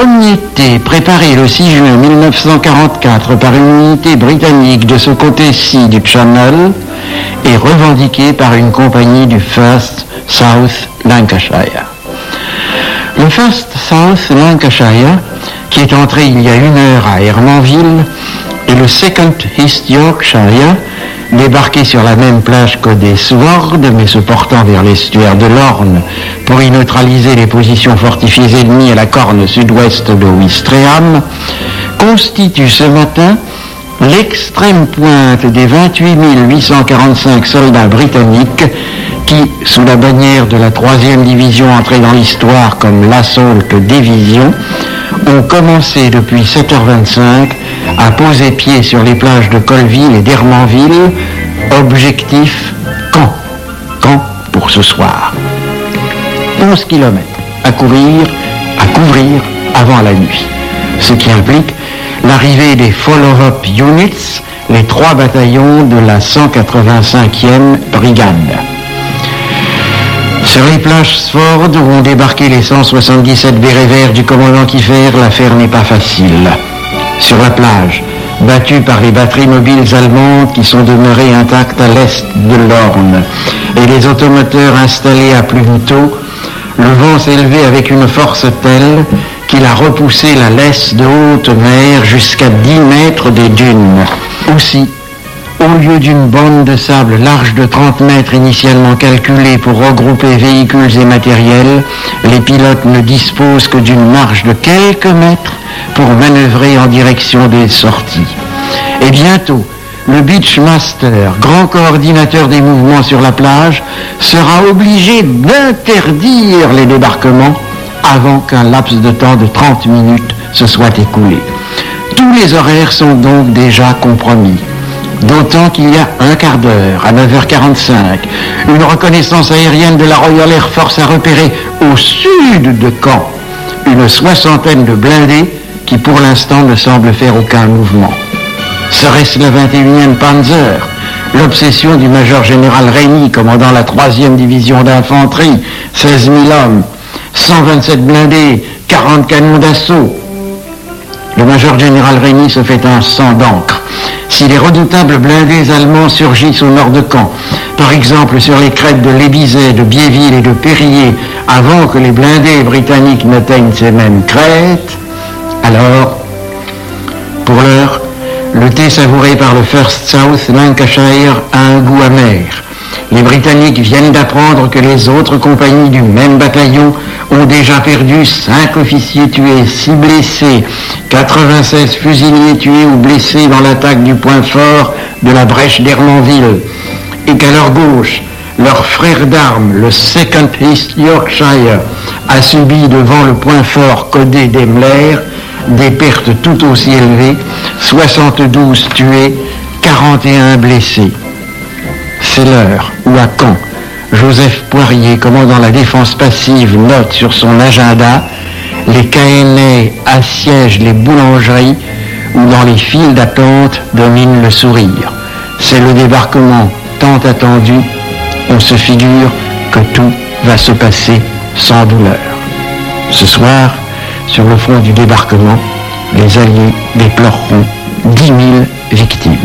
premier thé le 6 juin 1944 par une unité britannique de ce côté-ci du Channel est revendiqué par une compagnie du First South Lancashire. Le First South Lancashire, qui est entré il y a une heure à Hermanville, et le Second East Yorkshire, débarqué sur la même plage que des Sword, mais se portant vers l'estuaire de l'Orne pour y neutraliser les positions fortifiées ennemies à la corne sud-ouest de Ouistreham, constitue ce matin l'extrême pointe des 28 845 soldats britanniques qui, sous la bannière de la troisième division entrée dans l'histoire comme l'Assault Division, ont commencé depuis 7h25 à poser pied sur les plages de Colville et d'Hermanville. Objectif quand? Quand pour ce soir? 11 km à courir, à couvrir avant la nuit. Ce qui implique l'arrivée des follow-up units, les trois bataillons de la 185e brigade. Sur les plages Sford où ont débarqué les 177 bérets verts du commandant Kiefer, l'affaire n'est pas facile. Sur la plage, battue par les batteries mobiles allemandes qui sont demeurées intactes à l'est de l'Orne, et les automoteurs installés à plus tôt, le vent s'est élevé avec une force telle qu'il a repoussé la laisse de haute mer jusqu'à 10 mètres des dunes. Aussi, au lieu d'une bande de sable large de 30 mètres initialement calculée pour regrouper véhicules et matériels, les pilotes ne disposent que d'une marge de quelques mètres pour manœuvrer en direction des sorties. Et bientôt, le Beachmaster, grand coordinateur des mouvements sur la plage, sera obligé d'interdire les débarquements avant qu'un laps de temps de 30 minutes se soit écoulé. Tous les horaires sont donc déjà compromis. D'autant qu'il y a un quart d'heure, à 9h45, une reconnaissance aérienne de la Royal Air Force a repéré au sud de Caen une soixantaine de blindés qui pour l'instant ne semblent faire aucun mouvement. Serait-ce le 21e Panzer L'obsession du major général Rémy, commandant la 3e division d'infanterie, 16 000 hommes, 127 blindés, 40 canons d'assaut? Le major général Rémy se fait un sang d'encre. Si les redoutables blindés allemands surgissent au nord de Caen, par exemple sur les crêtes de Lébizet, de Biéville et de Périllé, avant que les blindés britanniques n'atteignent ces mêmes crêtes, alors, pour l'heure, le thé savouré par le First South Lancashire a un goût amer. Les Britanniques viennent d'apprendre que les autres compagnies du même bataillon ont déjà perdu 5 officiers tués, 6 blessés, 96 fusiliers tués ou blessés dans l'attaque du point fort de la brèche d'Hermanville, et qu'à leur gauche, leur frère d'armes, le Second East Yorkshire, a subi devant le point fort codé d'Emler des pertes tout aussi élevées, 72 tués, 41 blessés. C'est l'heure où à Caen, Joseph Poirier, commandant la défense passive, note sur son agenda les KNA assiègent les boulangeries où dans les files d'attente domine le sourire. C'est le débarquement tant attendu. On se figure que tout va se passer sans douleur. Ce soir, sur le front du débarquement, les Alliés déploreront 10 000 victimes.